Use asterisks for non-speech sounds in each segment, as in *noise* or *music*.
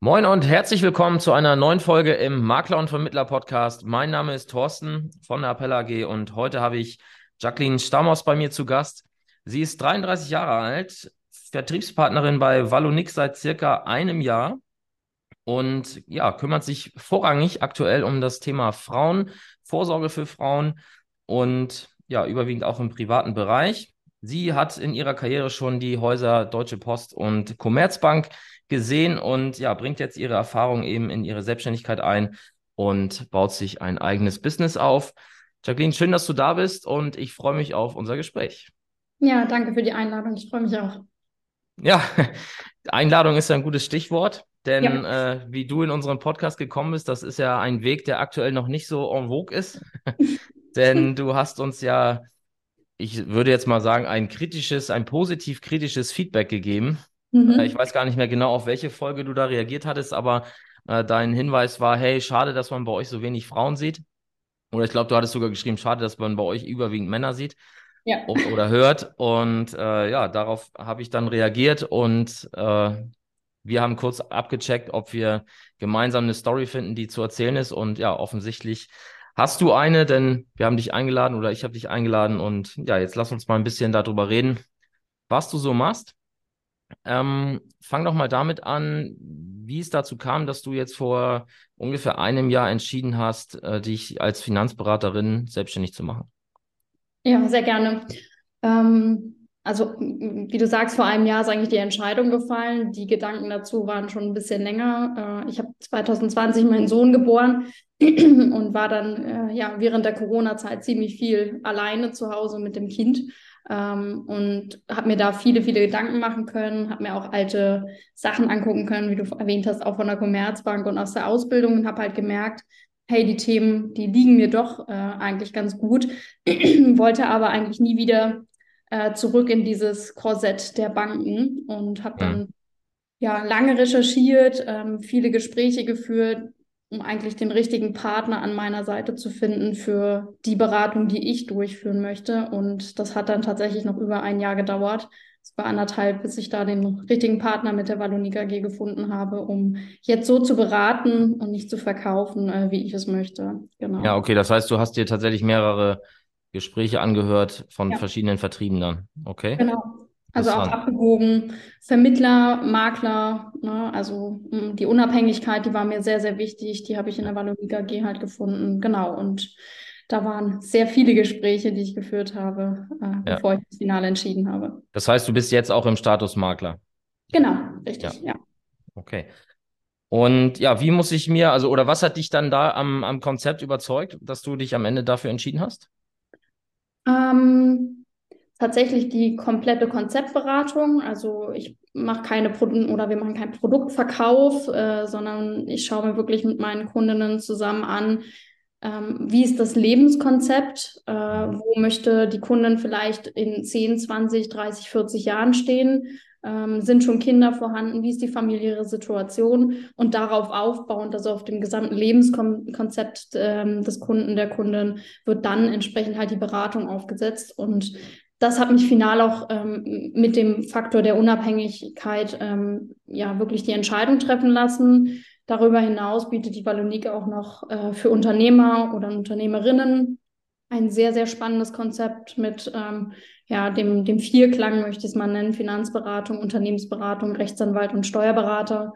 Moin und herzlich willkommen zu einer neuen Folge im Makler und Vermittler Podcast. Mein Name ist Thorsten von der Appella AG und heute habe ich Jacqueline Stammhaus bei mir zu Gast. Sie ist 33 Jahre alt, Vertriebspartnerin bei Valonix seit circa einem Jahr und ja, kümmert sich vorrangig aktuell um das Thema Frauen, Vorsorge für Frauen und ja, überwiegend auch im privaten Bereich. Sie hat in ihrer Karriere schon die Häuser Deutsche Post und Commerzbank gesehen und ja, bringt jetzt ihre Erfahrung eben in ihre Selbstständigkeit ein und baut sich ein eigenes Business auf. Jacqueline, schön, dass du da bist und ich freue mich auf unser Gespräch. Ja, danke für die Einladung. Ich freue mich auch. Ja, *laughs* Einladung ist ja ein gutes Stichwort, denn ja. äh, wie du in unseren Podcast gekommen bist, das ist ja ein Weg, der aktuell noch nicht so en vogue ist. *laughs* denn du hast uns ja, ich würde jetzt mal sagen, ein kritisches, ein positiv kritisches Feedback gegeben Mhm. Ich weiß gar nicht mehr genau, auf welche Folge du da reagiert hattest, aber äh, dein Hinweis war, hey, schade, dass man bei euch so wenig Frauen sieht. Oder ich glaube, du hattest sogar geschrieben, schade, dass man bei euch überwiegend Männer sieht ja. oder hört. Und äh, ja, darauf habe ich dann reagiert und äh, wir haben kurz abgecheckt, ob wir gemeinsam eine Story finden, die zu erzählen ist. Und ja, offensichtlich hast du eine, denn wir haben dich eingeladen oder ich habe dich eingeladen. Und ja, jetzt lass uns mal ein bisschen darüber reden, was du so machst. Ähm, fang doch mal damit an, wie es dazu kam, dass du jetzt vor ungefähr einem Jahr entschieden hast, äh, dich als Finanzberaterin selbstständig zu machen. Ja, sehr gerne. Ähm, also, wie du sagst, vor einem Jahr ist eigentlich die Entscheidung gefallen. Die Gedanken dazu waren schon ein bisschen länger. Äh, ich habe 2020 meinen Sohn geboren *clears throat* und war dann äh, ja während der Corona-Zeit ziemlich viel alleine zu Hause mit dem Kind ähm, und habe mir da viele, viele Gedanken machen können, habe mir auch alte Sachen angucken können, wie du erwähnt hast, auch von der Commerzbank und aus der Ausbildung und habe halt gemerkt, hey, die Themen, die liegen mir doch äh, eigentlich ganz gut, *clears throat* wollte aber eigentlich nie wieder äh, zurück in dieses Korsett der Banken und habe dann ja lange recherchiert, ähm, viele Gespräche geführt, um eigentlich den richtigen Partner an meiner Seite zu finden für die Beratung, die ich durchführen möchte. Und das hat dann tatsächlich noch über ein Jahr gedauert. Es war anderthalb, bis ich da den richtigen Partner mit der Wallonika AG gefunden habe, um jetzt so zu beraten und nicht zu verkaufen, äh, wie ich es möchte. Genau. Ja, okay. Das heißt, du hast dir tatsächlich mehrere Gespräche angehört von ja. verschiedenen Vertrieben dann. Okay. Genau. Also auch abgewogen. Vermittler, Makler, ne? also hm, die Unabhängigkeit, die war mir sehr, sehr wichtig. Die habe ich in der Valoriga G halt gefunden. Genau. Und da waren sehr viele Gespräche, die ich geführt habe, äh, ja. bevor ich das Finale entschieden habe. Das heißt, du bist jetzt auch im Status Makler. Genau, richtig, ja. ja. Okay. Und ja, wie muss ich mir, also, oder was hat dich dann da am, am Konzept überzeugt, dass du dich am Ende dafür entschieden hast? Ähm, tatsächlich die komplette Konzeptberatung. Also ich mache keine Produkte oder wir machen keinen Produktverkauf, äh, sondern ich schaue mir wirklich mit meinen Kundinnen zusammen an, ähm, wie ist das Lebenskonzept, äh, wo möchte die Kundin vielleicht in 10, 20, 30, 40 Jahren stehen. Ähm, sind schon Kinder vorhanden? Wie ist die familiäre Situation? Und darauf aufbauend, also auf dem gesamten Lebenskonzept ähm, des Kunden, der Kundin, wird dann entsprechend halt die Beratung aufgesetzt. Und das hat mich final auch ähm, mit dem Faktor der Unabhängigkeit ähm, ja wirklich die Entscheidung treffen lassen. Darüber hinaus bietet die Vallonique auch noch äh, für Unternehmer oder Unternehmerinnen ein sehr, sehr spannendes Konzept mit ähm, ja, dem, dem Vierklang, möchte ich es mal nennen, Finanzberatung, Unternehmensberatung, Rechtsanwalt und Steuerberater.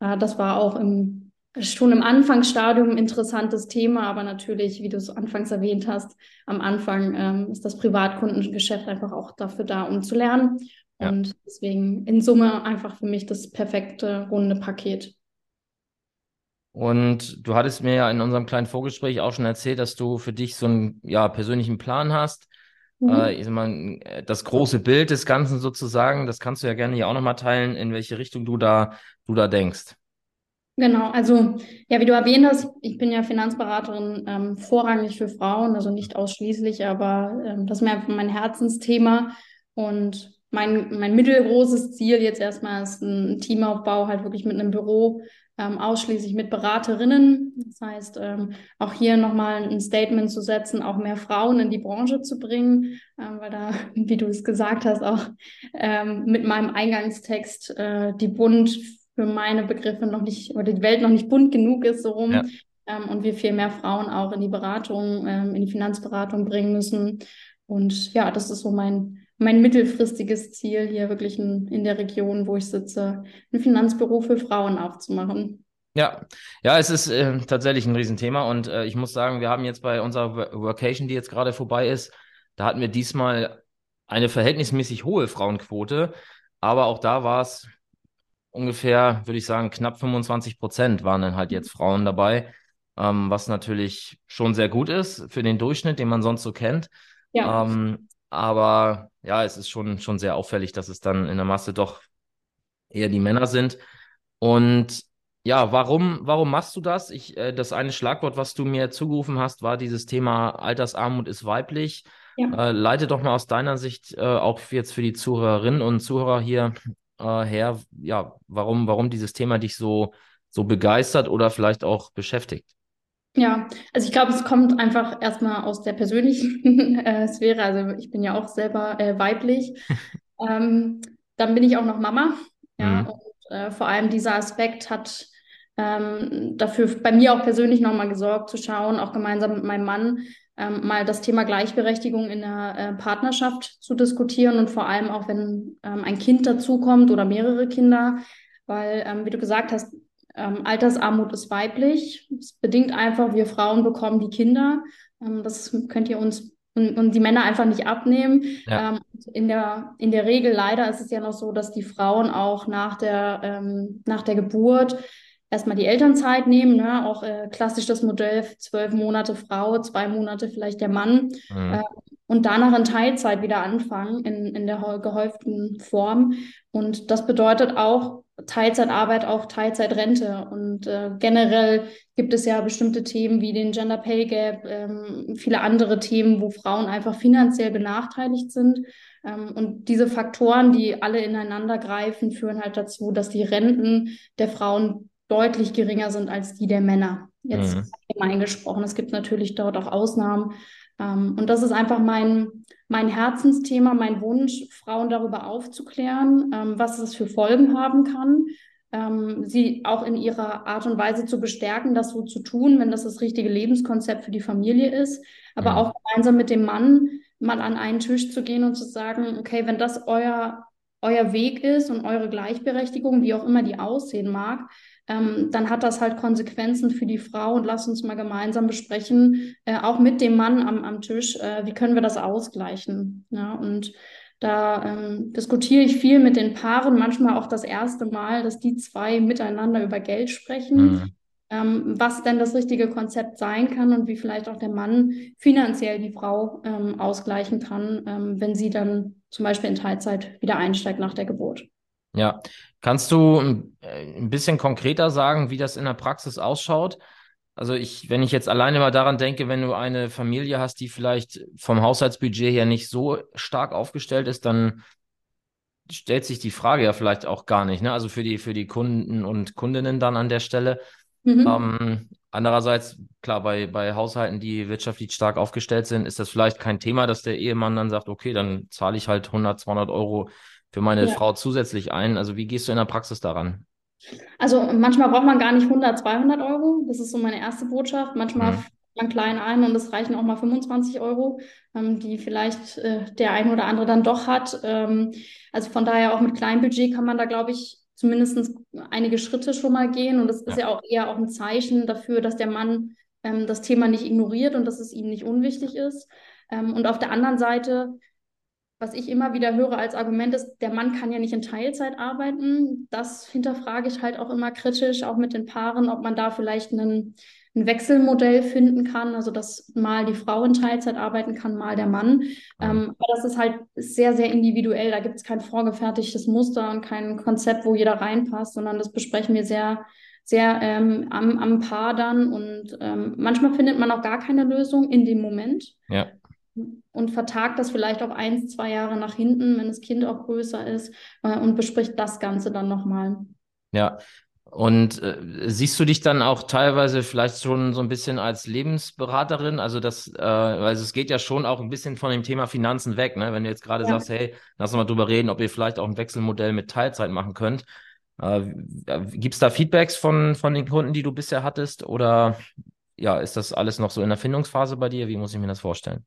Äh, das war auch im schon im Anfangsstadium interessantes Thema, aber natürlich, wie du es anfangs erwähnt hast, am Anfang ähm, ist das Privatkundengeschäft einfach auch dafür da, um zu lernen. Ja. Und deswegen in Summe einfach für mich das perfekte runde Paket. Und du hattest mir ja in unserem kleinen Vorgespräch auch schon erzählt, dass du für dich so einen ja, persönlichen Plan hast. Mhm. Äh, ich meine, das große Bild des Ganzen sozusagen, das kannst du ja gerne hier auch nochmal teilen, in welche Richtung du da, du da denkst. Genau, also ja, wie du erwähnt hast, ich bin ja Finanzberaterin ähm, vorrangig für Frauen, also nicht ausschließlich, aber ähm, das ist mir einfach mein Herzensthema und mein, mein mittelgroßes Ziel jetzt erstmal ist ein Teamaufbau halt wirklich mit einem Büro, ähm, ausschließlich mit Beraterinnen. Das heißt, ähm, auch hier nochmal ein Statement zu setzen, auch mehr Frauen in die Branche zu bringen, ähm, weil da, *laughs* wie du es gesagt hast, auch ähm, mit meinem Eingangstext äh, die Bund für meine Begriffe noch nicht, oder die Welt noch nicht bunt genug ist, so rum. Ja. Ähm, und wir viel mehr Frauen auch in die Beratung, ähm, in die Finanzberatung bringen müssen. Und ja, das ist so mein, mein mittelfristiges Ziel, hier wirklich in, in der Region, wo ich sitze, ein Finanzbüro für Frauen aufzumachen. Ja, ja, es ist äh, tatsächlich ein Riesenthema und äh, ich muss sagen, wir haben jetzt bei unserer Workation, die jetzt gerade vorbei ist, da hatten wir diesmal eine verhältnismäßig hohe Frauenquote, aber auch da war es ungefähr, würde ich sagen, knapp 25 Prozent waren dann halt jetzt Frauen dabei, ähm, was natürlich schon sehr gut ist für den Durchschnitt, den man sonst so kennt. Ja. Ähm, aber ja, es ist schon, schon sehr auffällig, dass es dann in der Masse doch eher die Männer sind. Und ja, warum, warum machst du das? Ich, äh, das eine Schlagwort, was du mir zugerufen hast, war dieses Thema Altersarmut ist weiblich. Ja. Äh, leite doch mal aus deiner Sicht äh, auch jetzt für die Zuhörerinnen und Zuhörer hier äh, her, ja, warum, warum dieses Thema dich so, so begeistert oder vielleicht auch beschäftigt? Ja, also ich glaube, es kommt einfach erstmal aus der persönlichen *laughs* äh, Sphäre. Also ich bin ja auch selber äh, weiblich. *laughs* ähm, dann bin ich auch noch Mama. Ja, mhm. und äh, vor allem dieser Aspekt hat ähm, dafür bei mir auch persönlich nochmal gesorgt, zu schauen, auch gemeinsam mit meinem Mann, ähm, mal das Thema Gleichberechtigung in der äh, Partnerschaft zu diskutieren und vor allem auch, wenn ähm, ein Kind dazukommt oder mehrere Kinder, weil, ähm, wie du gesagt hast, ähm, Altersarmut ist weiblich. Es bedingt einfach, wir Frauen bekommen die Kinder. Ähm, das könnt ihr uns und, und, die Männer einfach nicht abnehmen. Ja. Ähm, in, der, in der Regel leider ist es ja noch so, dass die Frauen auch nach der, ähm, nach der Geburt erstmal die Elternzeit nehmen, ne? auch äh, klassisch das Modell zwölf Monate Frau, zwei Monate vielleicht der Mann mhm. äh, und danach in Teilzeit wieder anfangen in, in der gehäuften Form. Und das bedeutet auch Teilzeitarbeit, auch Teilzeitrente. Und äh, generell gibt es ja bestimmte Themen wie den Gender Pay Gap, ähm, viele andere Themen, wo Frauen einfach finanziell benachteiligt sind. Ähm, und diese Faktoren, die alle ineinander greifen, führen halt dazu, dass die Renten der Frauen deutlich geringer sind als die der Männer. Jetzt mhm. allgemein gesprochen. Es gibt natürlich dort auch Ausnahmen. Ähm, und das ist einfach mein, mein Herzensthema, mein Wunsch, Frauen darüber aufzuklären, ähm, was es für Folgen haben kann. Ähm, sie auch in ihrer Art und Weise zu bestärken, das so zu tun, wenn das das richtige Lebenskonzept für die Familie ist. Aber mhm. auch gemeinsam mit dem Mann mal an einen Tisch zu gehen und zu sagen, okay, wenn das euer, euer Weg ist und eure Gleichberechtigung, wie auch immer die aussehen mag, ähm, dann hat das halt Konsequenzen für die Frau und lass uns mal gemeinsam besprechen, äh, auch mit dem Mann am, am Tisch, äh, wie können wir das ausgleichen. Ja, und da ähm, diskutiere ich viel mit den Paaren, manchmal auch das erste Mal, dass die zwei miteinander über Geld sprechen. Mhm. Ähm, was denn das richtige Konzept sein kann und wie vielleicht auch der Mann finanziell die Frau ähm, ausgleichen kann, ähm, wenn sie dann zum Beispiel in Teilzeit wieder einsteigt nach der Geburt. Ja, kannst du äh, ein bisschen konkreter sagen, wie das in der Praxis ausschaut? Also ich, wenn ich jetzt alleine mal daran denke, wenn du eine Familie hast, die vielleicht vom Haushaltsbudget her nicht so stark aufgestellt ist, dann stellt sich die Frage ja vielleicht auch gar nicht, ne? Also für die, für die Kunden und Kundinnen dann an der Stelle. Mhm. Ähm, andererseits, klar, bei, bei Haushalten, die wirtschaftlich stark aufgestellt sind, ist das vielleicht kein Thema, dass der Ehemann dann sagt, okay, dann zahle ich halt 100, 200 Euro für meine ja. Frau zusätzlich ein. Also wie gehst du in der Praxis daran? Also manchmal braucht man gar nicht 100, 200 Euro. Das ist so meine erste Botschaft. Manchmal mhm. man klein ein und es reichen auch mal 25 Euro, ähm, die vielleicht äh, der ein oder andere dann doch hat. Ähm, also von daher auch mit kleinem Budget kann man da, glaube ich, zumindest einige Schritte schon mal gehen. Und das ist ja, auch eher auch ein Zeichen dafür, dass der Mann ähm, das Thema nicht ignoriert und dass es ihm nicht unwichtig ist. Ähm, und auf der anderen Seite was ich immer wieder höre als Argument ist, der Mann kann ja nicht in Teilzeit arbeiten. Das hinterfrage ich halt auch immer kritisch, auch mit den Paaren, ob man da vielleicht einen, ein Wechselmodell finden kann, also dass mal die Frau in Teilzeit arbeiten kann, mal der Mann. Ähm, aber das ist halt sehr, sehr individuell. Da gibt es kein vorgefertigtes Muster und kein Konzept, wo jeder reinpasst, sondern das besprechen wir sehr, sehr ähm, am, am Paar dann. Und ähm, manchmal findet man auch gar keine Lösung in dem Moment. Ja und vertagt das vielleicht auch ein, zwei Jahre nach hinten, wenn das Kind auch größer ist äh, und bespricht das Ganze dann nochmal. Ja. Und äh, siehst du dich dann auch teilweise vielleicht schon so ein bisschen als Lebensberaterin? Also das, äh, also es geht ja schon auch ein bisschen von dem Thema Finanzen weg, ne? Wenn du jetzt gerade ja. sagst, hey, lass uns mal drüber reden, ob ihr vielleicht auch ein Wechselmodell mit Teilzeit machen könnt. Äh, Gibt es da Feedbacks von, von den Kunden, die du bisher hattest? Oder ja, ist das alles noch so in der Findungsphase bei dir? Wie muss ich mir das vorstellen?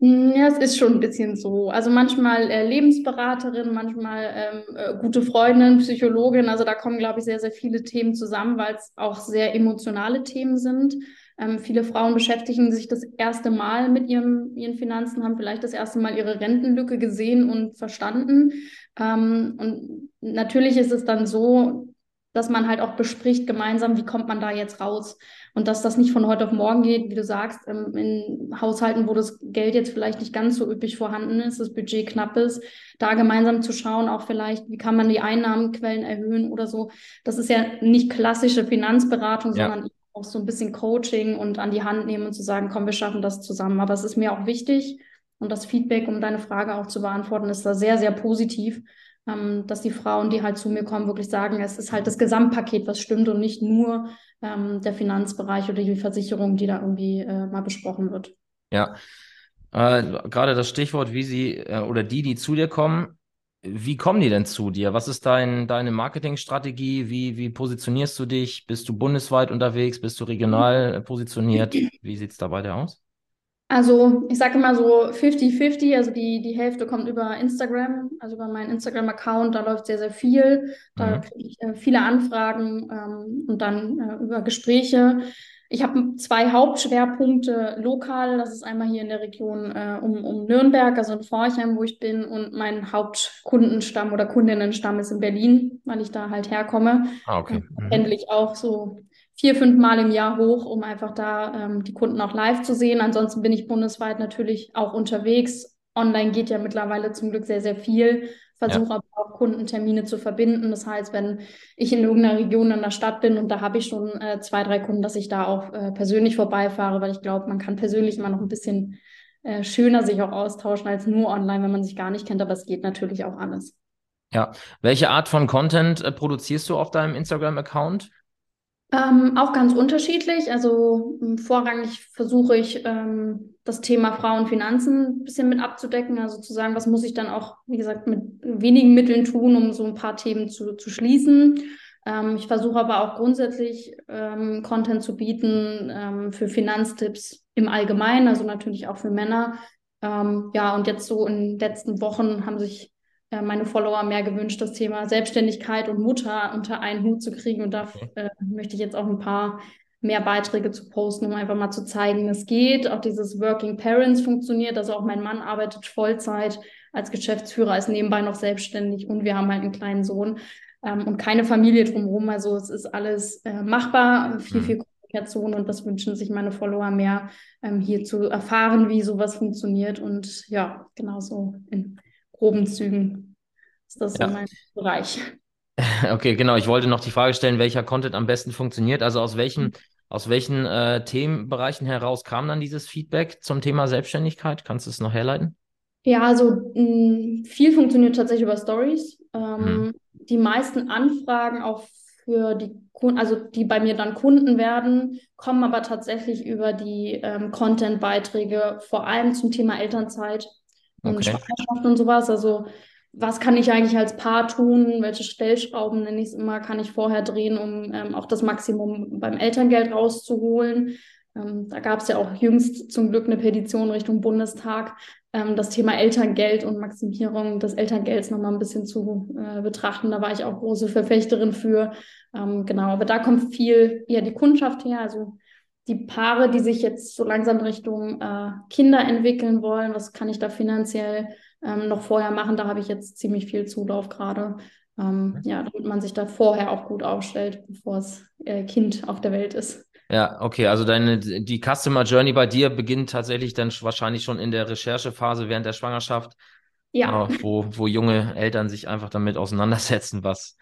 Mm, ja, es ist schon ein bisschen so. Also manchmal äh, Lebensberaterin, manchmal ähm, äh, gute Freundin, Psychologin. Also da kommen, glaube ich, sehr, sehr viele Themen zusammen, weil es auch sehr emotionale Themen sind. Ähm, viele Frauen beschäftigen sich das erste Mal mit ihrem, ihren Finanzen, haben vielleicht das erste Mal ihre Rentenlücke gesehen und verstanden. Ähm, und natürlich ist es dann so, dass man halt auch bespricht gemeinsam, wie kommt man da jetzt raus. Und dass das nicht von heute auf morgen geht, wie du sagst, ähm, in Haushalten, wo das Geld jetzt vielleicht nicht ganz so üppig vorhanden ist, das Budget knapp ist, da gemeinsam zu schauen, auch vielleicht, wie kann man die Einnahmenquellen erhöhen oder so. Das ist ja nicht klassische Finanzberatung, ja. sondern auch so ein bisschen Coaching und an die Hand nehmen und zu sagen, komm, wir schaffen das zusammen. Aber es ist mir auch wichtig und das Feedback, um deine Frage auch zu beantworten, ist da sehr, sehr positiv, ähm, dass die Frauen, die halt zu mir kommen, wirklich sagen, es ist halt das Gesamtpaket, was stimmt und nicht nur ähm, der Finanzbereich oder die Versicherung, die da irgendwie äh, mal besprochen wird. Ja, äh, gerade das Stichwort, wie sie äh, oder die, die zu dir kommen, wie kommen die denn zu dir? Was ist dein, deine Marketingstrategie? Wie, wie positionierst du dich? Bist du bundesweit unterwegs? Bist du regional positioniert? Wie sieht es da bei aus? Also ich sage immer so 50-50, also die, die Hälfte kommt über Instagram, also über meinen Instagram-Account, da läuft sehr, sehr viel. Da mhm. kriege ich äh, viele Anfragen ähm, und dann äh, über Gespräche. Ich habe zwei Hauptschwerpunkte lokal. Das ist einmal hier in der Region äh, um, um Nürnberg, also in Forchheim, wo ich bin. Und mein Hauptkundenstamm oder Kundinnenstamm ist in Berlin, weil ich da halt herkomme. Ah, okay. Mhm. Endlich auch so vier, fünf Mal im Jahr hoch, um einfach da ähm, die Kunden auch live zu sehen. Ansonsten bin ich bundesweit natürlich auch unterwegs. Online geht ja mittlerweile zum Glück sehr, sehr viel. Versuche ja. aber auch Kundentermine zu verbinden. Das heißt, wenn ich in irgendeiner Region in der Stadt bin und da habe ich schon äh, zwei, drei Kunden, dass ich da auch äh, persönlich vorbeifahre, weil ich glaube, man kann persönlich immer noch ein bisschen äh, schöner sich auch austauschen als nur online, wenn man sich gar nicht kennt. Aber es geht natürlich auch alles. Ja, welche Art von Content äh, produzierst du auf deinem Instagram-Account? Ähm, auch ganz unterschiedlich. Also ähm, vorrangig versuche ich ähm, das Thema Frauenfinanzen ein bisschen mit abzudecken. Also zu sagen, was muss ich dann auch, wie gesagt, mit wenigen Mitteln tun, um so ein paar Themen zu, zu schließen. Ähm, ich versuche aber auch grundsätzlich ähm, Content zu bieten ähm, für Finanztipps im Allgemeinen, also natürlich auch für Männer. ja, und jetzt so in den letzten Wochen haben sich äh, meine Follower mehr gewünscht, das Thema Selbstständigkeit und Mutter unter einen Hut zu kriegen. Und da okay. äh, möchte ich jetzt auch ein paar mehr Beiträge zu posten, um einfach mal zu zeigen, es geht. Auch dieses Working Parents funktioniert. Also auch mein Mann arbeitet Vollzeit als Geschäftsführer, ist nebenbei noch selbstständig und wir haben halt einen kleinen Sohn ähm, und keine Familie drumherum. Also es ist alles äh, machbar, viel, mhm. viel Kommunikation und das wünschen sich meine Follower mehr, ähm, hier zu erfahren, wie sowas funktioniert. Und ja, genauso in groben Zügen ist das ja. so mein Bereich. *laughs* Okay, genau. Ich wollte noch die Frage stellen, welcher Content am besten funktioniert. Also aus welchen, mhm. aus welchen äh, Themenbereichen heraus kam dann dieses Feedback zum Thema Selbstständigkeit? Kannst du es noch herleiten? Ja, also mh, mm, viel funktioniert tatsächlich über Stories. Ähm, mhm. Die meisten Anfragen auch für die Kunden, also die bei mir dann Kunden werden, kommen aber tatsächlich über die ähm, Content-Beiträge, vor allem zum Thema Elternzeit und okay. Schwangerschaft und sowas. Also was kann ich eigentlich als Paar tun? Welche Stellschrauben, nenne ich es immer, kann ich vorher drehen, um ähm, auch das Maximum beim Elterngeld rauszuholen? Ähm, da gab es ja auch jüngst zum Glück eine Petition Richtung Bundestag, ähm, das Thema Elterngeld und Maximierung des Elterngelds nochmal ein bisschen zu äh, betrachten. Da war ich auch große Verfechterin für. Ähm, genau, aber da kommt viel eher die Kundschaft her. Also die Paare, die sich jetzt so langsam Richtung äh, Kinder entwickeln wollen, was kann ich da finanziell ähm, noch vorher machen? Da habe ich jetzt ziemlich viel Zulauf gerade. Ähm, ja, damit man sich da vorher auch gut aufstellt, bevor das äh, Kind auf der Welt ist. Ja, okay, also deine die Customer Journey bei dir beginnt tatsächlich dann wahrscheinlich schon in der Recherchephase während der Schwangerschaft. Ja. Äh, wo, wo junge Eltern sich einfach damit auseinandersetzen, was,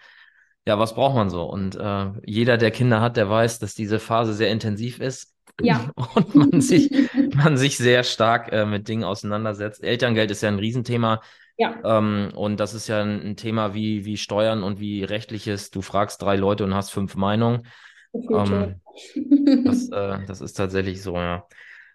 ja, was braucht man so? Und äh, jeder, der Kinder hat, der weiß, dass diese Phase sehr intensiv ist. Ja. *laughs* Und man sich, man sich sehr stark äh, mit Dingen auseinandersetzt. Elterngeld ist ja ein Riesenthema. Ja. Ähm, und das ist ja ein, ein, Thema wie, wie Steuern und wie rechtliches. Du fragst drei Leute und hast fünf Meinungen. Ähm, das, *laughs* äh, das ist tatsächlich so, ja.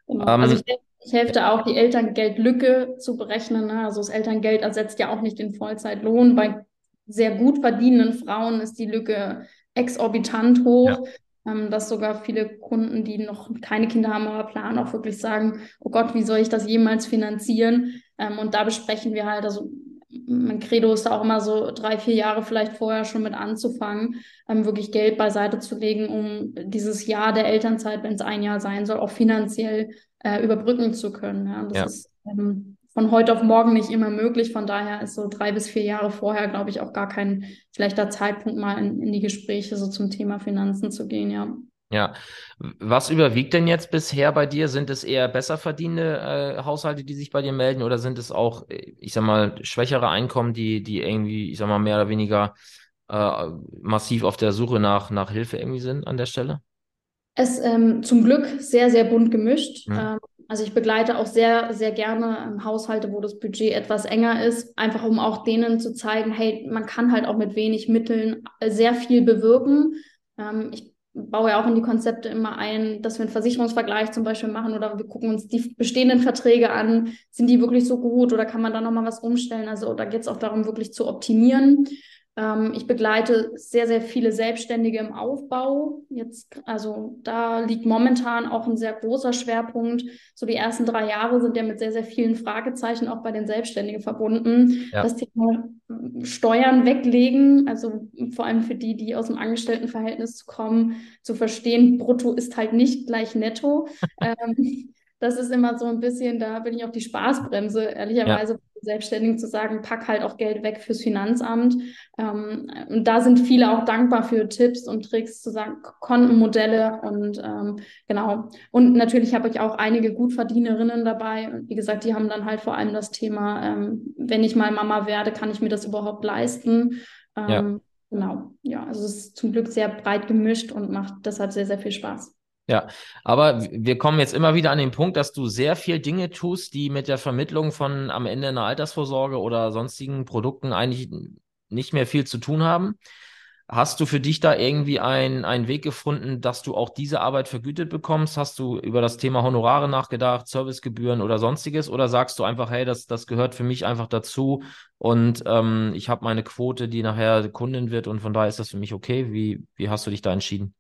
Genau. Ähm, also ich, ich helfe da auch, die Elterngeldlücke zu berechnen. Ne? Also das Elterngeld ersetzt ja auch nicht den Vollzeitlohn bei sehr gut verdienenden Frauen ist die Lücke exorbitant hoch. Ja. Ähm, dass sogar viele Kunden, die noch keine Kinder haben, aber planen, auch wirklich sagen, oh Gott, wie soll ich das jemals finanzieren? Ähm, und da besprechen wir halt, also mein Credo ist da auch immer so drei, vier Jahre vielleicht vorher schon mit anzufangen, ähm, wirklich Geld beiseite zu legen, um dieses Jahr der Elternzeit, wenn es ein Jahr sein soll, auch finanziell äh, überbrücken zu können. Ja? Das ja. ist ähm, von heute auf morgen nicht immer möglich. Von daher ist so drei bis vier Jahre vorher, glaube ich, auch gar kein schlechter Zeitpunkt, mal in, in die Gespräche so zum Thema Finanzen zu gehen, ja. Ja, was überwiegt denn jetzt bisher bei dir? Sind es eher besser verdienende äh, Haushalte, die sich bei dir melden, oder sind es auch, ich sag mal, schwächere Einkommen, die, die irgendwie, ich sag mal, mehr oder weniger äh, massiv auf der Suche nach, nach Hilfe irgendwie sind an der Stelle? Es ähm, zum Glück sehr, sehr bunt gemischt. Mhm. Ähm, also ich begleite auch sehr, sehr gerne ähm, Haushalte, wo das Budget etwas enger ist, einfach um auch denen zu zeigen, hey, man kann halt auch mit wenig Mitteln sehr viel bewirken. Ähm, ich baue ja auch in die Konzepte immer ein, dass wir einen Versicherungsvergleich zum Beispiel machen oder wir gucken uns die bestehenden Verträge an. Sind die wirklich so gut oder kann man da nochmal was umstellen? Also da geht es auch darum, wirklich zu optimieren. Ähm, ich begleite sehr, sehr viele Selbstständige im Aufbau. Jetzt, also da liegt momentan auch ein sehr großer Schwerpunkt. So die ersten drei Jahre sind ja mit sehr, sehr vielen Fragezeichen auch bei den Selbstständigen verbunden. Ja. Das Thema Steuern weglegen, also vor allem für die, die aus dem Angestelltenverhältnis kommen, zu verstehen, brutto ist halt nicht gleich netto. *laughs* ähm, das ist immer so ein bisschen, da bin ich auch die Spaßbremse, ehrlicherweise, ja. Selbstständigen zu sagen, pack halt auch Geld weg fürs Finanzamt. Ähm, und da sind viele auch dankbar für Tipps und Tricks, zu sagen, Kontenmodelle und ähm, genau. Und natürlich habe ich auch einige Gutverdienerinnen dabei. Und wie gesagt, die haben dann halt vor allem das Thema, ähm, wenn ich mal Mama werde, kann ich mir das überhaupt leisten? ja. Ähm, genau. Ja, also es ist zum Glück sehr breit gemischt und macht deshalb sehr, sehr viel Spaß. Ja, aber wir kommen jetzt immer wieder an den Punkt, dass du sehr viel Dinge tust, die mit der Vermittlung von am Ende einer Altersvorsorge oder sonstigen Produkten eigentlich nicht mehr viel zu tun haben. Hast du für dich da irgendwie einen Weg gefunden, dass du auch diese Arbeit vergütet bekommst? Hast du über das Thema Honorare nachgedacht, Servicegebühren oder sonstiges? Oder sagst du einfach, hey, das, das gehört für mich einfach dazu und ähm, ich habe meine Quote, die nachher Kundin wird und von daher ist das für mich okay? Wie, wie hast du dich da entschieden?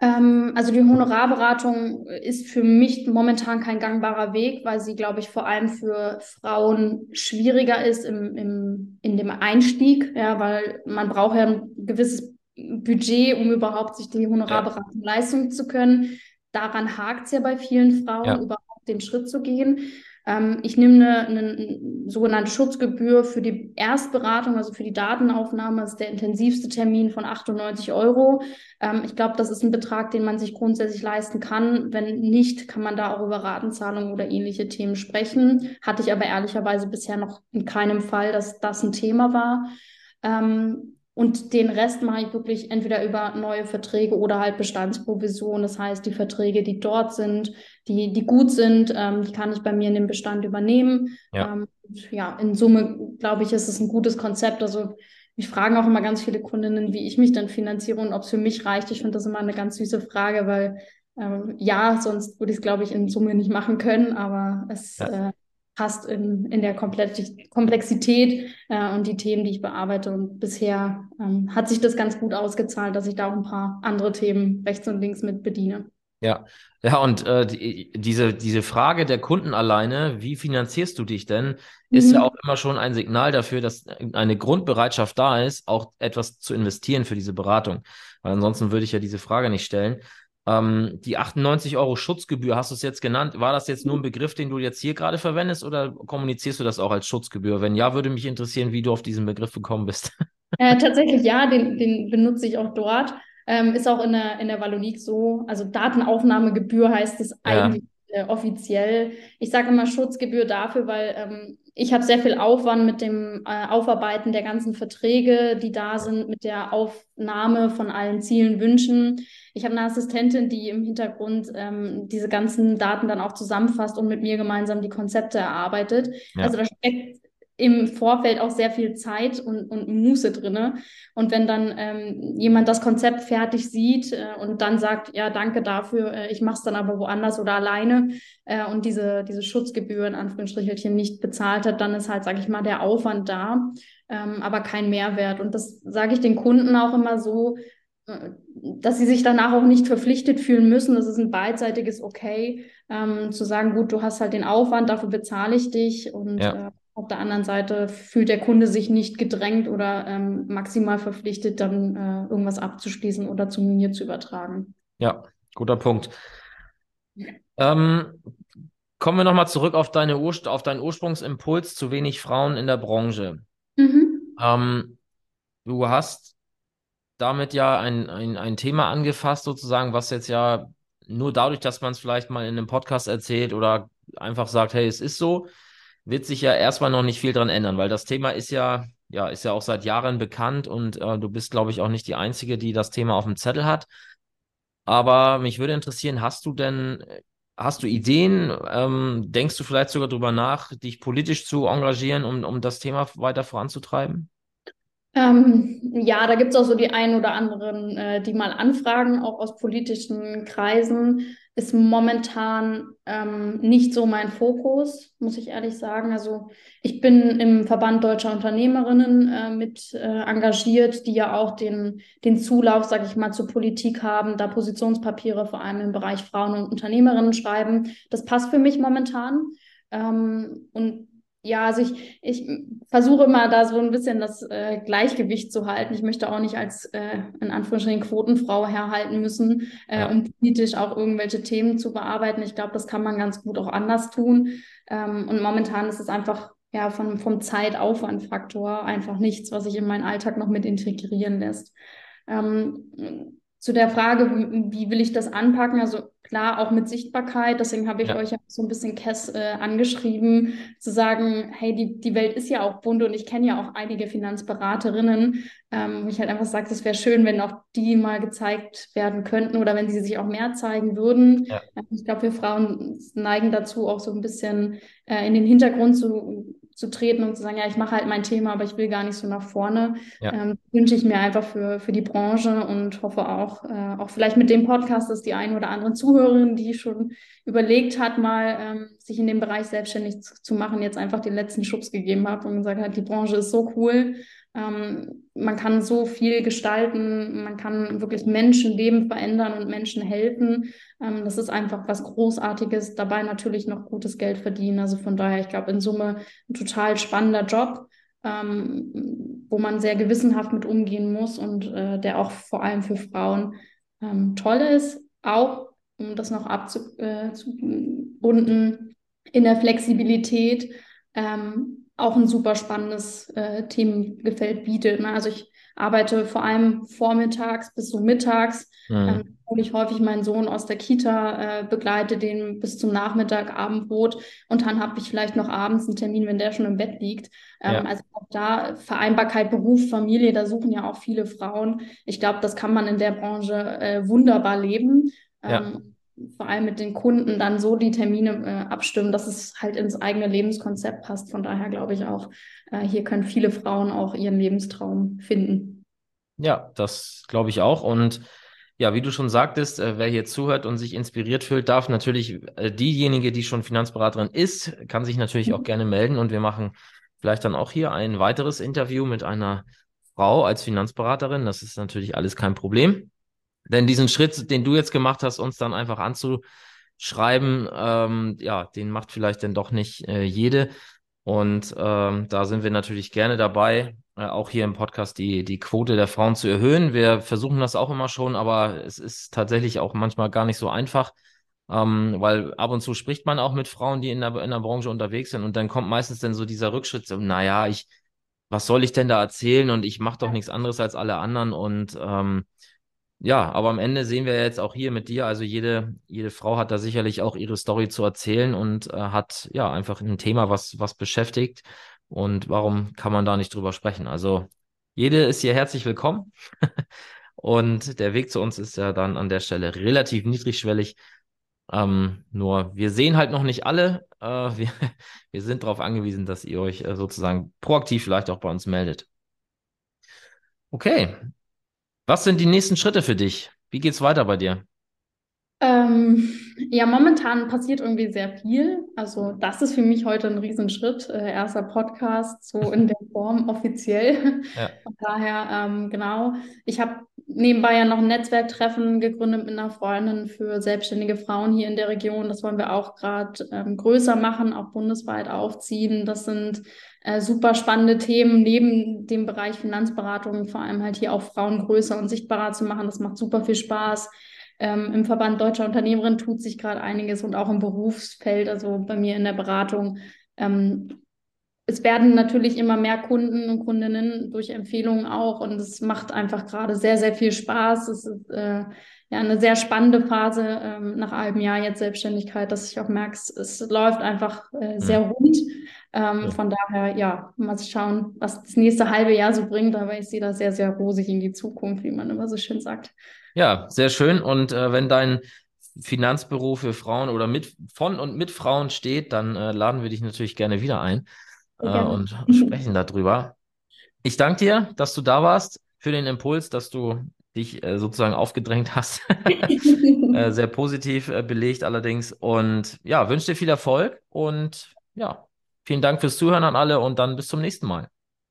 Ähm, also die Honorarberatung ist für mich momentan kein gangbarer Weg, weil sie, glaube ich, vor allem für Frauen schwieriger ist im, im, in dem Einstieg, ja, weil man braucht ja ein gewisses Budget, um überhaupt sich die Honorarberatung ja. leisten zu können. Daran hakt es ja bei vielen Frauen, ja. überhaupt den Schritt zu gehen. Ähm, ich nehme eine, eine, sogenannte Schutzgebühr für die Erstberatung, also für die Datenaufnahme. Das ist der intensivste Termin von 98 Euro. Ähm, ich glaube, das ist ein Betrag, den man sich grundsätzlich leisten kann. Wenn nicht, kann man da auch über Ratenzahlungen oder ähnliche Themen sprechen. Hatte ich aber ehrlicherweise bisher noch in keinem Fall, dass das ein Thema war. Ähm, und den Rest mache ich wirklich entweder über neue Verträge oder halt Bestandsprovision. Das heißt, die Verträge, die dort sind, die, die gut sind, ähm, die kann ich bei mir in den Bestand übernehmen. Ja, ähm, ja in Summe, glaube ich, ist es ein gutes Konzept. Also mich fragen auch immer ganz viele Kundinnen, wie ich mich dann finanziere und ob es für mich reicht. Ich finde das immer eine ganz süße Frage, weil ähm, ja, sonst würde ich es, glaube ich, in Summe nicht machen können, aber es ja. äh, passt in, in der Komplexität äh, und die Themen, die ich bearbeite. Und bisher ähm, hat sich das ganz gut ausgezahlt, dass ich da auch ein paar andere Themen rechts und links mit bediene. Ja, ja, und äh, die, diese, diese Frage der Kunden alleine, wie finanzierst du dich denn, ist mhm. ja auch immer schon ein Signal dafür, dass eine Grundbereitschaft da ist, auch etwas zu investieren für diese Beratung. Weil ansonsten würde ich ja diese Frage nicht stellen. Ähm, die 98 Euro Schutzgebühr, hast du es jetzt genannt? War das jetzt nur ein Begriff, den du jetzt hier gerade verwendest oder kommunizierst du das auch als Schutzgebühr? Wenn ja, würde mich interessieren, wie du auf diesen Begriff gekommen bist. *laughs* Äh, tatsächlich ja, den, den benutze ich auch dort. Ähm, ist auch in der, in der Valonik so. Also Datenaufnahmegebühr heißt es ja. eigentlich äh, offiziell. Ich sage immer Schutzgebühr dafür, weil ähm, ich habe sehr viel Aufwand mit dem äh, Aufarbeiten der ganzen Verträge, die da sind, mit der Aufnahme von allen Zielen, Wünschen. Ich habe eine Assistentin, die im Hintergrund ähm, diese ganzen Daten dann auch zusammenfasst und mit mir gemeinsam die Konzepte erarbeitet. Ja. Also da steckt im Vorfeld auch sehr viel Zeit und, und Muße drinne. Und wenn dann ähm, jemand das Konzept fertig sieht äh, und dann sagt, ja, danke dafür, äh, ich mache es dann aber woanders oder alleine äh, und diese, diese Schutzgebühren, Anführungsstrichelchen, nicht bezahlt hat, dann ist halt, sage ich mal, der Aufwand da, ähm, aber kein Mehrwert. Und das sage ich den Kunden auch immer so, äh, dass sie sich danach auch nicht verpflichtet fühlen müssen. Das ist ein beidseitiges Okay, ähm, zu sagen, gut, du hast halt den Aufwand, dafür bezahle ich dich und ja. äh, auf der anderen Seite fühlt der Kunde sich nicht gedrängt oder ähm, maximal verpflichtet, dann äh, irgendwas abzuschließen oder zu mir zu übertragen. Ja, guter Punkt. Ähm, kommen wir nochmal zurück auf, deine Ur auf deinen Ursprungsimpuls, zu wenig Frauen in der Branche. Mhm. Ähm, du hast damit ja ein, ein, ein Thema angefasst, sozusagen, was jetzt ja nur dadurch, dass man es vielleicht mal in einem Podcast erzählt oder einfach sagt, hey, es ist so, wird sich ja erstmal noch nicht viel dran ändern, weil das Thema ist ja, ja, ist ja auch seit Jahren bekannt und äh, du bist, glaube ich, auch nicht die Einzige, die das Thema auf dem Zettel hat. Aber mich würde interessieren, hast du denn, hast du Ideen? Ähm, denkst du vielleicht sogar darüber nach, dich politisch zu engagieren, um, um das Thema weiter voranzutreiben? Ähm, ja, da gibt es auch so die einen oder anderen, äh, die mal anfragen, auch aus politischen Kreisen ist momentan ähm, nicht so mein Fokus, muss ich ehrlich sagen. Also ich bin im Verband deutscher Unternehmerinnen äh, mit äh, engagiert, die ja auch den, den Zulauf, sage ich mal, zur Politik haben, da Positionspapiere vor allem im Bereich Frauen und Unternehmerinnen schreiben. Das passt für mich momentan. Ähm, und ja, also ich, ich versuche immer da so ein bisschen das äh, Gleichgewicht zu halten. Ich möchte auch nicht als äh, in Anführungsstrichen Quotenfrau herhalten müssen, äh, ja. um politisch auch irgendwelche Themen zu bearbeiten. Ich glaube, das kann man ganz gut auch anders tun. Ähm, und momentan ist es einfach ja von, vom Zeitaufwandfaktor einfach nichts, was sich in meinen Alltag noch mit integrieren lässt. Ähm, zu der Frage, wie, wie, will ich das anpacken? Also klar, auch mit Sichtbarkeit. Deswegen habe ich ja. euch ja so ein bisschen Kess äh, angeschrieben, zu sagen, hey, die, die Welt ist ja auch bunt und ich kenne ja auch einige Finanzberaterinnen, ähm, wo ich halt einfach sage, es wäre schön, wenn auch die mal gezeigt werden könnten oder wenn sie sich auch mehr zeigen würden. Ja. Ähm, ich glaube, wir Frauen neigen dazu, auch so ein bisschen äh, in den Hintergrund zu zu treten und zu sagen, ja, ich mache halt mein Thema, aber ich will gar nicht so nach vorne. Ja. Ähm, wünsche ich mir einfach für, für die Branche und hoffe auch, äh, auch vielleicht mit dem Podcast, dass die ein oder andere Zuhörerin, die schon überlegt hat, mal ähm, sich in dem Bereich selbstständig zu, zu, machen, jetzt einfach den letzten Schubs gegeben hat und gesagt hat, die Branche ist so cool. Ähm, man kann so viel gestalten, man kann wirklich Menschenleben verändern und Menschen helfen. Ähm, das ist einfach was Großartiges, dabei natürlich noch gutes Geld verdienen. Also von daher, ich glaube, in Summe ein total spannender Job, ähm, wo man sehr gewissenhaft mit umgehen muss und äh, der auch vor allem für Frauen ähm, toll ist. Auch, um das noch abzubunden, äh, in der Flexibilität. Ähm, auch ein super spannendes äh, Themengefeld bietet. Ne? Also ich arbeite vor allem vormittags bis so mittags, mhm. ähm, hole ich häufig meinen Sohn aus der Kita, äh, begleite den bis zum Nachmittag, Abendbrot und dann habe ich vielleicht noch abends einen Termin, wenn der schon im Bett liegt. Ähm, ja. Also auch da Vereinbarkeit, Beruf, Familie, da suchen ja auch viele Frauen. Ich glaube, das kann man in der Branche äh, wunderbar leben. Ähm, ja vor allem mit den Kunden dann so die Termine äh, abstimmen, dass es halt ins eigene Lebenskonzept passt. Von daher glaube ich auch, äh, hier können viele Frauen auch ihren Lebenstraum finden. Ja, das glaube ich auch. Und ja, wie du schon sagtest, äh, wer hier zuhört und sich inspiriert fühlt, darf natürlich äh, diejenige, die schon Finanzberaterin ist, kann sich natürlich mhm. auch gerne melden und wir machen vielleicht dann auch hier ein weiteres Interview mit einer Frau als Finanzberaterin. Das ist natürlich alles kein Problem. Denn diesen Schritt, den du jetzt gemacht hast, uns dann einfach anzuschreiben, ähm, ja, den macht vielleicht dann doch nicht äh, jede. Und ähm, da sind wir natürlich gerne dabei, äh, auch hier im Podcast die, die Quote der Frauen zu erhöhen. Wir versuchen das auch immer schon, aber es ist tatsächlich auch manchmal gar nicht so einfach, ähm, weil ab und zu spricht man auch mit Frauen, die in der, in der Branche unterwegs sind und dann kommt meistens dann so dieser Rückschritt, so, naja, ich, was soll ich denn da erzählen und ich mache doch nichts anderes als alle anderen und ähm, ja, aber am Ende sehen wir jetzt auch hier mit dir, also jede, jede Frau hat da sicherlich auch ihre Story zu erzählen und äh, hat ja einfach ein Thema, was, was beschäftigt. Und warum kann man da nicht drüber sprechen? Also jede ist hier herzlich willkommen. *laughs* und der Weg zu uns ist ja dann an der Stelle relativ niedrigschwellig. Ähm, nur wir sehen halt noch nicht alle. Äh, *laughs* wir, wir sind darauf angewiesen, dass ihr euch äh, sozusagen proaktiv vielleicht auch bei uns meldet. Okay. Was sind die nächsten Schritte für dich? Wie geht's weiter bei dir? Ähm, ja, momentan passiert irgendwie sehr viel. Also das ist für mich heute ein Riesenschritt. Äh, erster Podcast so *laughs* in der Form offiziell. Ja. Von daher, ähm, genau. Ich habe nebenbei ja noch ein Netzwerktreffen gegründet mit einer Freundin für selbstständige Frauen hier in der Region. Das wollen wir auch gerade ähm, größer machen, auch bundesweit aufziehen. Das sind äh, super spannende Themen neben dem Bereich Finanzberatung, vor allem halt hier auch Frauen größer und sichtbarer zu machen. Das macht super viel Spaß. Ähm, Im Verband Deutscher Unternehmerinnen tut sich gerade einiges und auch im Berufsfeld, also bei mir in der Beratung. Ähm, es werden natürlich immer mehr Kunden und Kundinnen durch Empfehlungen auch und es macht einfach gerade sehr, sehr viel Spaß. Es ist äh, ja eine sehr spannende Phase ähm, nach einem Jahr jetzt Selbstständigkeit, dass ich auch merke, es läuft einfach äh, sehr mhm. rund. Ähm, ja. Von daher, ja, mal schauen, was das nächste halbe Jahr so bringt, aber ich sehe da sehr, sehr rosig in die Zukunft, wie man immer so schön sagt. Ja, sehr schön. Und äh, wenn dein Finanzbüro für Frauen oder mit von und mit Frauen steht, dann äh, laden wir dich natürlich gerne wieder ein äh, und sprechen darüber. Ich danke dir, dass du da warst, für den Impuls, dass du dich äh, sozusagen aufgedrängt *laughs* hast. *laughs* äh, sehr positiv äh, belegt allerdings. Und ja, wünsche dir viel Erfolg und ja, vielen Dank fürs Zuhören an alle und dann bis zum nächsten Mal.